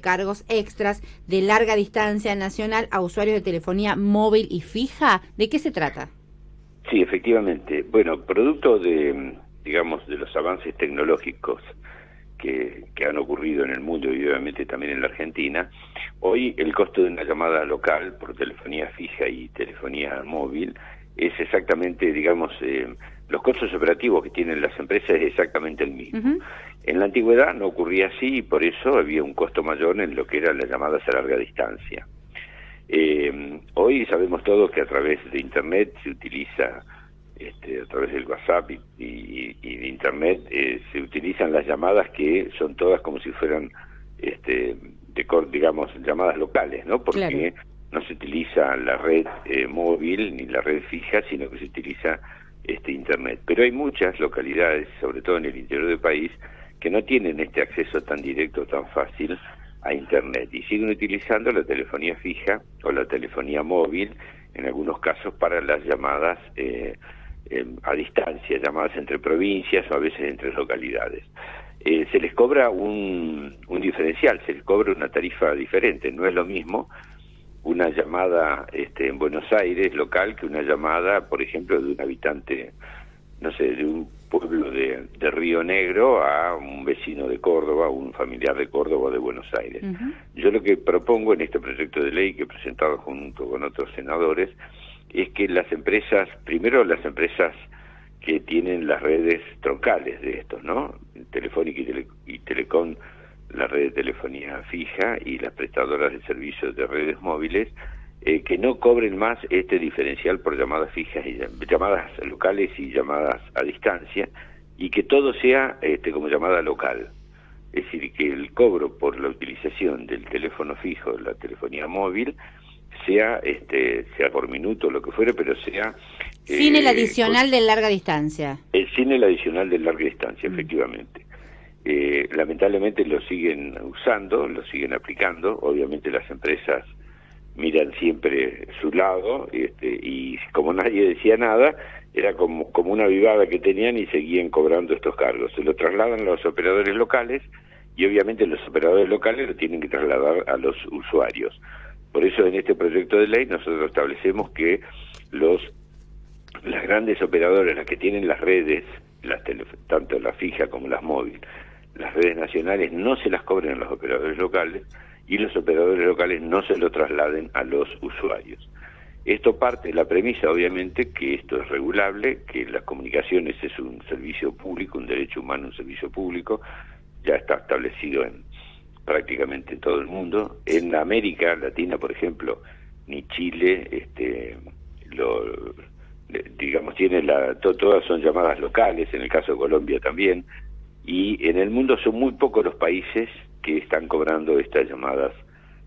cargos extras de larga distancia nacional a usuarios de telefonía móvil y fija. ¿De qué se trata? Sí, efectivamente. Bueno, producto de, digamos, de los avances tecnológicos que, que han ocurrido en el mundo y obviamente también en la Argentina, hoy el costo de una llamada local por telefonía fija y telefonía móvil es exactamente, digamos, eh, los costos operativos que tienen las empresas es exactamente el mismo. En la antigüedad no ocurría así y por eso había un costo mayor en lo que eran las llamadas a larga distancia. Eh, hoy sabemos todos que a través de Internet se utiliza, este, a través del WhatsApp y, de Internet, eh, se utilizan las llamadas que son todas como si fueran, este, de, digamos, llamadas locales, ¿no? Porque no se utiliza la red eh, móvil ni la red fija, sino que se utiliza este Internet. Pero hay muchas localidades, sobre todo en el interior del país, que no tienen este acceso tan directo, tan fácil a Internet y siguen utilizando la telefonía fija o la telefonía móvil, en algunos casos para las llamadas eh, em, a distancia, llamadas entre provincias o a veces entre localidades. Eh, se les cobra un, un diferencial, se les cobra una tarifa diferente, no es lo mismo una llamada este, en Buenos Aires local que una llamada, por ejemplo, de un habitante, no sé, de un pueblo de, Río Negro a un vecino de Córdoba, un familiar de Córdoba o de Buenos Aires. Yo lo que propongo en este proyecto de ley que he presentado junto con otros senadores es que las empresas, primero las empresas que tienen las redes troncales de estos, ¿no? Telefónica y Telecom la red de telefonía fija y las prestadoras de servicios de redes móviles eh, que no cobren más este diferencial por llamadas fijas y llamadas locales y llamadas a distancia y que todo sea este, como llamada local. Es decir, que el cobro por la utilización del teléfono fijo, de la telefonía móvil, sea este sea por minuto lo que fuere, pero sea sin el eh, adicional de larga distancia. El sin el adicional de larga distancia, mm. efectivamente. Eh, lamentablemente lo siguen usando, lo siguen aplicando, obviamente las empresas miran siempre su lado este, y como nadie decía nada, era como, como una vivada que tenían y seguían cobrando estos cargos. Se lo trasladan a los operadores locales y obviamente los operadores locales lo tienen que trasladar a los usuarios. Por eso en este proyecto de ley nosotros establecemos que los las grandes operadoras, las que tienen las redes, las tanto la fija como las móviles, las redes nacionales no se las cobren a los operadores locales y los operadores locales no se lo trasladen a los usuarios. Esto parte de la premisa, obviamente, que esto es regulable, que las comunicaciones es un servicio público, un derecho humano, un servicio público, ya está establecido en prácticamente todo el mundo. En América Latina, por ejemplo, ni Chile, este, lo, digamos, tiene la, todas son llamadas locales, en el caso de Colombia también, y en el mundo son muy pocos los países que están cobrando estas llamadas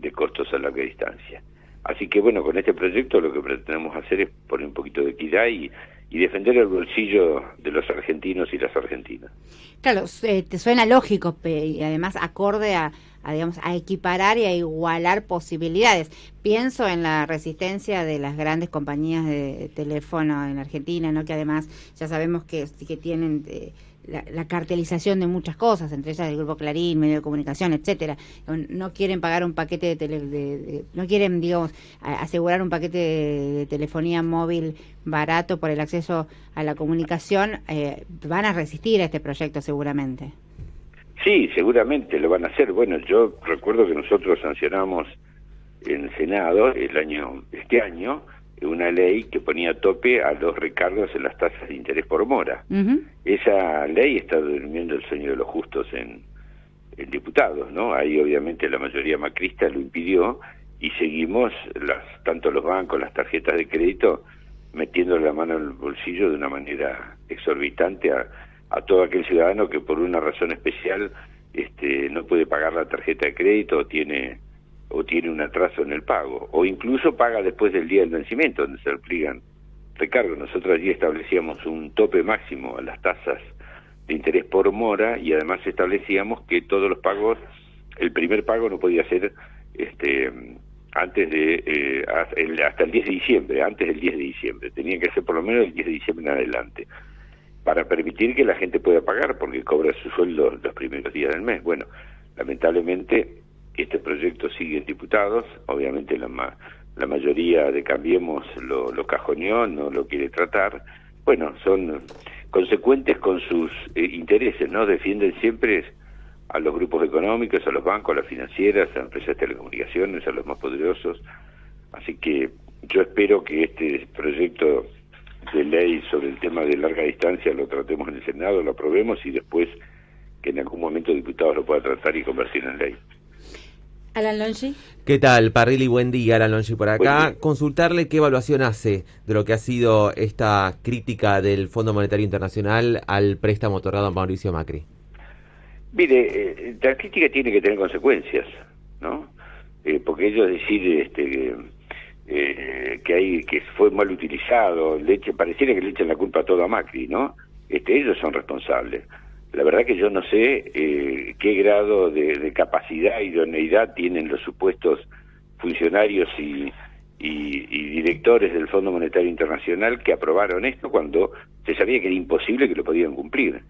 de costos a larga distancia. Así que bueno, con este proyecto lo que pretendemos hacer es poner un poquito de equidad y, defender el bolsillo de los argentinos y las argentinas. Claro, eh, te suena lógico y además acorde a, digamos a equiparar y a igualar posibilidades. Pienso en la resistencia de las grandes compañías de teléfono en Argentina, ¿no? Que además ya sabemos que que tienen eh, la, cartelización de muchas cosas, entre ellas el grupo Clarín, medio de comunicación, etcétera. No quieren pagar un paquete de, tele, de, no quieren, digamos, asegurar un paquete de, telefonía móvil barato por el acceso a la comunicación. Eh, van a resistir a este proyecto seguramente. Sí, seguramente lo van a hacer. Bueno, yo recuerdo que nosotros sancionamos en el Senado el año este año una ley que ponía tope a los recargos en las tasas de interés por mora. Esa ley está durmiendo el sueño de los justos en, en diputados, ¿no? Ahí obviamente la mayoría macrista lo impidió y seguimos las tanto los bancos, las tarjetas de crédito metiendo la mano en el bolsillo de una manera exorbitante a, a todo aquel ciudadano que por una razón especial este, no puede pagar la tarjeta de crédito o tiene o tiene un atraso en el pago, o incluso paga después del día del vencimiento, donde se aplican recargos. Nosotros allí establecíamos un tope máximo a las tasas de interés por mora y además establecíamos que todos los pagos, el primer pago no podía ser este antes de eh, hasta el 10 de diciembre, antes del 10 de diciembre, tenía que ser por lo menos el 10 de diciembre en adelante, para permitir que la gente pueda pagar, porque cobra su sueldo los primeros días del mes. Bueno, lamentablemente este proyecto sigue en diputados, obviamente la, la mayoría de Cambiemos lo, lo cajoneó, no lo quiere tratar. Bueno, son consecuentes con sus eh, intereses, ¿no? Defienden siempre a los grupos económicos, a los bancos, a las financieras, a las empresas de telecomunicaciones, a los más poderosos. Así que yo espero que este proyecto de ley sobre el tema de larga distancia lo tratemos en el Senado, lo aprobemos y después que en algún momento diputados lo pueda tratar y convertir en ley. Alan Longi. ¿Qué tal, Parrilli? Buen día, Alan Longi por acá. Consultarle qué evaluación hace de lo que ha sido esta crítica del Fondo Monetario Internacional al préstamo otorgado a Mauricio Macri. Mire, eh, la crítica tiene que tener consecuencias, ¿no? Eh, porque ellos decir este, eh, que hay que fue mal utilizado, leche, pareciera que le echan la culpa todo a Macri, ¿no? Este, ellos son responsables. La verdad que yo no sé eh, qué grado de, capacidad y idoneidad tienen los supuestos funcionarios y, directores del Fondo Monetario Internacional que aprobaron esto cuando se sabía que era imposible que lo podían cumplir.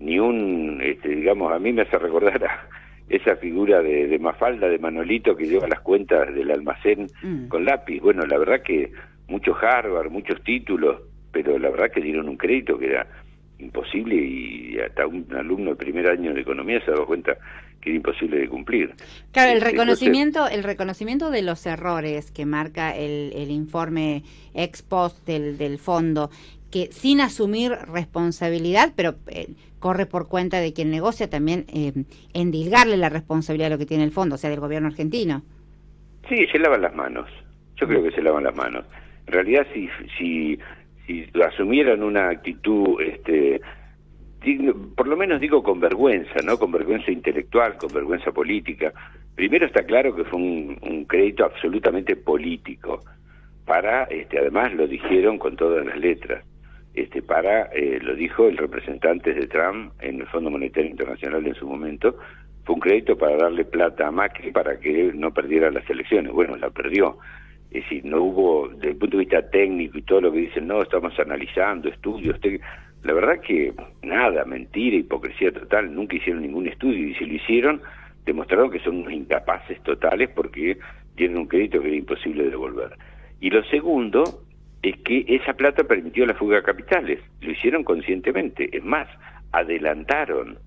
Ni un, este, digamos, a mí me hace recordar a esa figura de, Mafalda, de Manolito, que lleva las cuentas del almacén mm. con lápiz. Bueno, la verdad que muchos Harvard, muchos títulos, pero la verdad que dieron un crédito que era imposible y hasta un alumno de primer año de economía se ha dado cuenta que era imposible de cumplir. Claro, el este, reconocimiento, el reconocimiento de los errores que marca el, el informe ex post del, del fondo, que sin asumir responsabilidad, pero eh, corre por cuenta de quien negocia también eh, endilgarle la responsabilidad de lo que tiene el fondo, o sea, del gobierno argentino. Sí, se lavan las manos. Yo creo que se lavan las manos. En realidad, si, si si asumieran una actitud, este, por lo menos digo con vergüenza, ¿no? Con vergüenza intelectual, con vergüenza política. Primero está claro que fue un, crédito absolutamente político. Para, este, además lo dijeron con todas las letras. Este, para, eh, lo dijo el representante de Trump en el Fondo Monetario Internacional en su momento, fue un crédito para darle plata a Macri para que no perdiera las elecciones. Bueno, la perdió. Es decir, no hubo, desde el punto de vista técnico y todo lo que dicen, no, estamos analizando estudios. La verdad que nada, mentira, hipocresía total, nunca hicieron ningún estudio y si lo hicieron, demostraron que son unos incapaces totales porque tienen un crédito que era imposible de devolver. Y lo segundo es que esa plata permitió la fuga de capitales, lo hicieron conscientemente, es más, adelantaron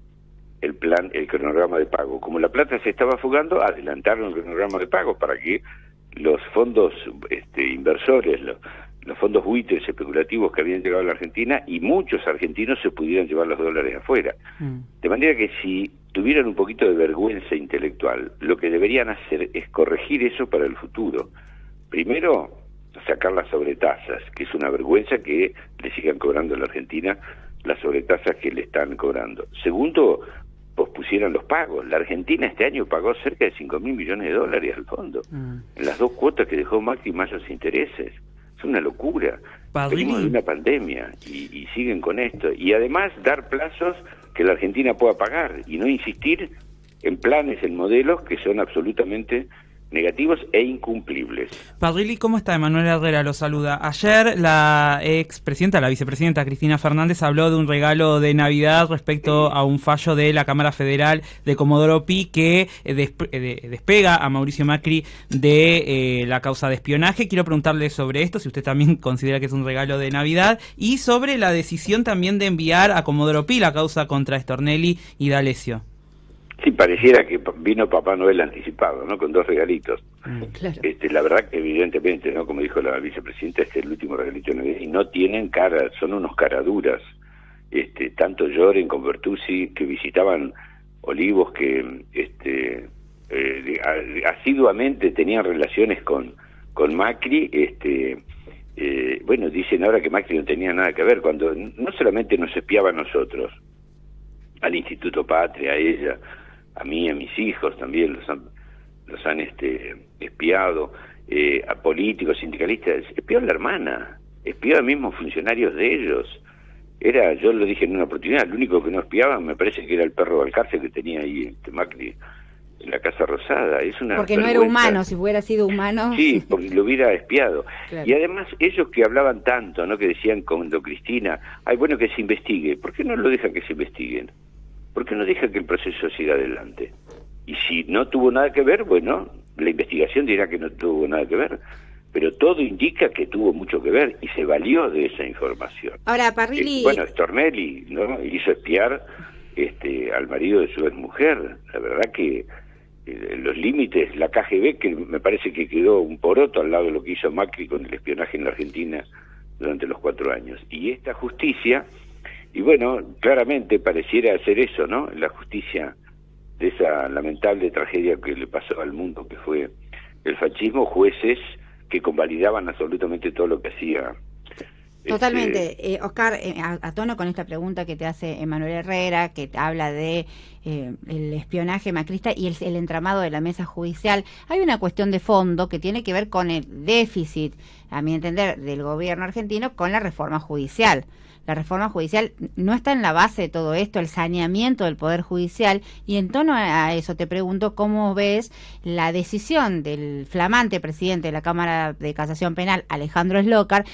el plan, el cronograma de pago. Como la plata se estaba fugando, adelantaron el cronograma de pago para que los fondos este, inversores, los, fondos buitres especulativos que habían llegado a la Argentina y muchos argentinos se pudieran llevar los dólares afuera. Mm. De manera que si tuvieran un poquito de vergüenza intelectual, lo que deberían hacer es corregir eso para el futuro. Primero, sacar las sobretasas, que es una vergüenza que le sigan cobrando a la Argentina las sobretasas que le están cobrando. Segundo, pospusieran los pagos. La Argentina este año pagó cerca de 5 mil millones de dólares al fondo, mm. en las dos cuotas que dejó Macri más los intereses. Es una locura. Venimos de una pandemia y, y siguen con esto. Y además dar plazos que la Argentina pueda pagar y no insistir en planes, en modelos que son absolutamente negativos e incumplibles. Padrilli, ¿cómo está? Emanuel Herrera lo saluda. Ayer la expresidenta, la vicepresidenta Cristina Fernández habló de un regalo de Navidad respecto a un fallo de la Cámara Federal de Comodoro Pi que eh, eh, despega a Mauricio Macri de eh, la causa de espionaje. Quiero preguntarle sobre esto, si usted también considera que es un regalo de Navidad, y sobre la decisión también de enviar a Comodoro Pi la causa contra Stornelli y D'Alessio. Sí, pareciera que vino Papá Noel anticipado, ¿no? Con dos regalitos. Mm, este, la verdad que evidentemente, ¿no? Como dijo la vicepresidenta, este es el último regalito de y no tienen cara, son unos caraduras. Este, tanto Lloren con Bertuzzi que visitaban Olivos que este eh, asiduamente tenían relaciones con con Macri, este eh, bueno, dicen ahora que Macri no tenía nada que ver, cuando no solamente nos espiaba a nosotros, al Instituto Patria, a ella, a mí, a mis hijos también los han, los han este, espiado, eh, a políticos, sindicalistas, espió a la hermana, espió a mismos funcionarios de ellos. Era, yo lo dije en una oportunidad, el único que no espiaba me parece que era el perro del cárcel que tenía ahí este Macri en la Casa Rosada. Es una porque no era humano, si hubiera sido humano. Sí, porque lo hubiera espiado. Y además ellos que hablaban tanto, ¿no? que decían cuando Cristina, ay, bueno que se investigue, ¿por qué no lo dejan que se investiguen? ¿Por qué no deja que el proceso siga adelante? Y si no tuvo nada que ver, bueno, la investigación dirá que no tuvo nada que ver pero todo indica que tuvo mucho que ver y se valió de esa información. Ahora, Parrilli... Eh, bueno, Stornelli ¿no? hizo espiar este, al marido de su mujer. La verdad que eh, los límites, la KGB, que me parece que quedó un poroto al lado de lo que hizo Macri con el espionaje en la Argentina durante los cuatro años. Y esta justicia, y bueno, claramente pareciera ser eso, ¿no? La justicia de esa lamentable tragedia que le pasó al mundo, que fue el fascismo, jueces que convalidaban absolutamente todo lo que hacía. Totalmente. Este, eh, Oscar, eh, a, tono con esta pregunta que te hace Emanuel Herrera, que te habla de eh, el espionaje macrista y el, el, entramado de la mesa judicial, hay una cuestión de fondo que tiene que ver con el déficit, a mi entender, del gobierno argentino con la reforma judicial la reforma judicial no está en la base de todo esto, el saneamiento del Poder Judicial. Y en tono a eso te pregunto cómo ves la decisión del flamante presidente de la Cámara de Casación Penal, Alejandro Slócar,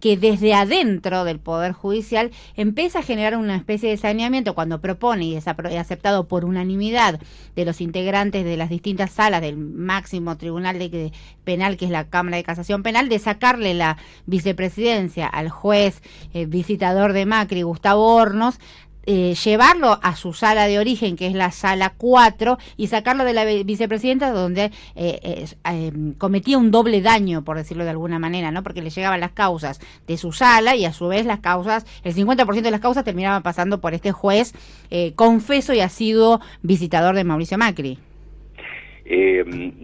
que desde adentro del Poder Judicial empieza a generar una especie de saneamiento cuando propone y es aceptado por unanimidad de los integrantes de las distintas salas del máximo tribunal de, penal, que es la Cámara de Casación Penal, de sacarle la vicepresidencia al juez eh, visitador de Macri, Gustavo Hornos, eh, llevarlo a su sala de origen, que es la sala 4, y sacarlo de la vicepresidenta, donde eh, eh, cometía un doble daño, por decirlo de alguna manera, ¿no? Porque le llegaban las causas de su sala y a su vez las causas, el 50% de las causas terminaban pasando por este juez confeso y ha sido visitador de Mauricio Macri.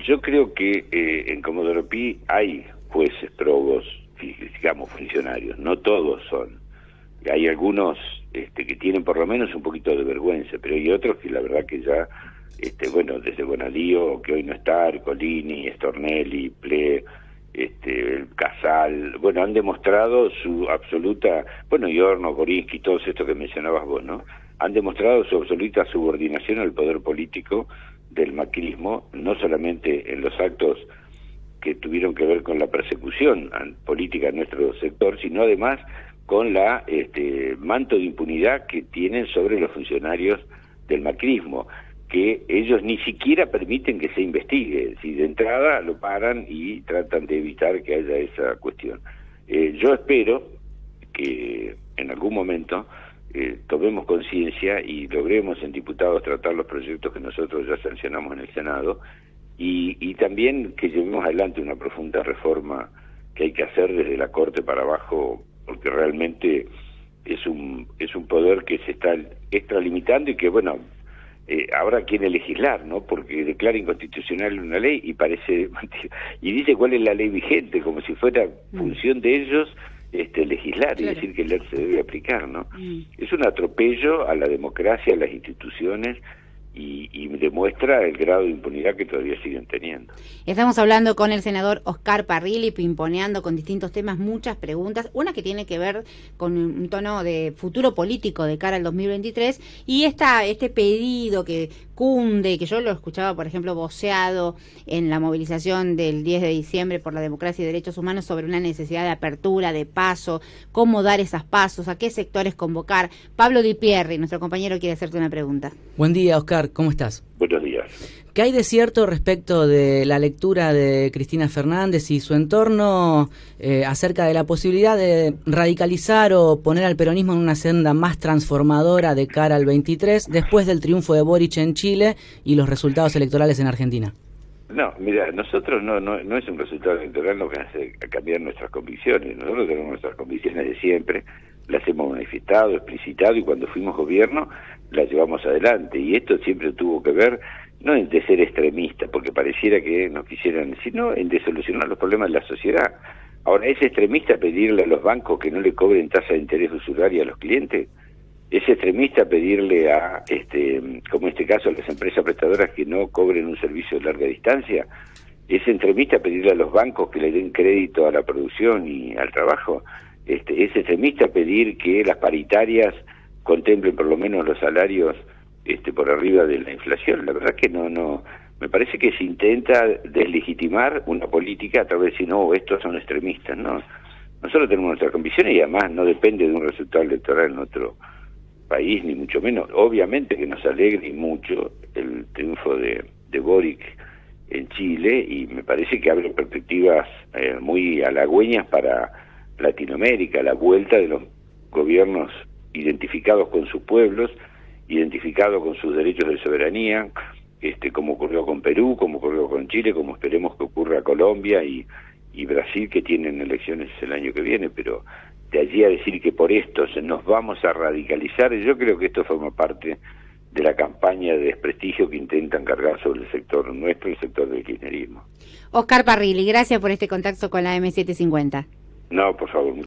yo creo que en Comodoro Pi hay jueces probos, digamos funcionarios, no todos son hay algunos este, que tienen por lo menos un poquito de vergüenza, pero hay otros que la verdad que ya, este, bueno, desde Bonadío, que hoy no está, Arcolini, Stornelli, Ple, este, Casal, bueno, han demostrado su absoluta, bueno, Yorno, Gorinsky, todos estos que mencionabas vos, ¿no? Han demostrado su absoluta subordinación al poder político del macrismo, no solamente en los actos que tuvieron que ver con la persecución política en nuestro sector, sino además con la este, manto de impunidad que tienen sobre los funcionarios del macrismo, que ellos ni siquiera permiten que se investigue, si de entrada lo paran y tratan de evitar que haya esa cuestión. Eh, yo espero que en algún momento eh, tomemos conciencia y logremos en diputados tratar los proyectos que nosotros ya sancionamos en el Senado y, y también que llevemos adelante una profunda reforma que hay que hacer desde la Corte para abajo porque realmente es un es un poder que se está extralimitando y que bueno eh, ahora quiere legislar, ¿no? Porque declara inconstitucional una ley y parece y dice cuál es la ley vigente, como si fuera mm. función de ellos este legislar y decir que ley se debe aplicar, ¿no? Mm. Es un atropello a la democracia, a las instituciones y, demuestra el grado de impunidad que todavía siguen teniendo. Estamos hablando con el senador Oscar Parrilli, pimponeando con distintos temas muchas preguntas, una que tiene que ver con un tono de futuro político de cara al 2023 y esta, este pedido que cunde, que yo lo escuchaba, por ejemplo, voceado en la movilización del 10 de diciembre por la democracia y derechos humanos sobre una necesidad de apertura, de paso, cómo dar esos pasos, a qué sectores convocar. Pablo Di Pierri, nuestro compañero, quiere hacerte una pregunta. Buen día, Oscar, ¿cómo estás? Buenos días. ¿Qué hay de cierto respecto de la lectura de Cristina Fernández y su entorno eh, acerca de la posibilidad de radicalizar o poner al peronismo en una senda más transformadora de cara al 23 después del triunfo de Boric en Chile y los resultados electorales en Argentina? No, mira, nosotros no, no, no es un resultado electoral lo que hace cambiar nuestras convicciones. Nosotros tenemos nuestras convicciones de siempre, las hemos manifestado, explicitado y cuando fuimos gobierno las llevamos adelante. Y esto siempre tuvo que ver no en de ser extremista, porque pareciera que no quisieran, sino en de solucionar los problemas de la sociedad. Ahora, ¿es extremista pedirle a los bancos que no le cobren tasa de interés usuraria a los clientes? ¿Es extremista pedirle a, este, como en este caso, a las empresas prestadoras que no cobren un servicio de larga distancia? ¿Es extremista pedirle a los bancos que le den crédito a la producción y al trabajo? Este, ¿Es extremista pedir que las paritarias contemplen por lo menos los salarios este, por arriba de la inflación. La verdad que no, no, me parece que se intenta deslegitimar una política a través de decir, no, estos son extremistas, ¿no? Nosotros tenemos nuestras convicciones y además no depende de un resultado electoral en otro país, ni mucho menos. Obviamente que nos alegra y mucho el triunfo de, de Boric en Chile y me parece que abre perspectivas eh, muy halagüeñas para Latinoamérica, la vuelta de los gobiernos identificados con sus pueblos, identificados con sus derechos de soberanía, este, como ocurrió con Perú, como ocurrió con Chile, como esperemos que ocurra Colombia y, Brasil, que tienen elecciones el año que viene, pero de allí a decir que por esto nos vamos a radicalizar, yo creo que esto forma parte de la campaña de desprestigio que intentan cargar sobre el sector nuestro, el sector del kirchnerismo. Oscar Parrilli, gracias por este contacto con la M750. No, por favor.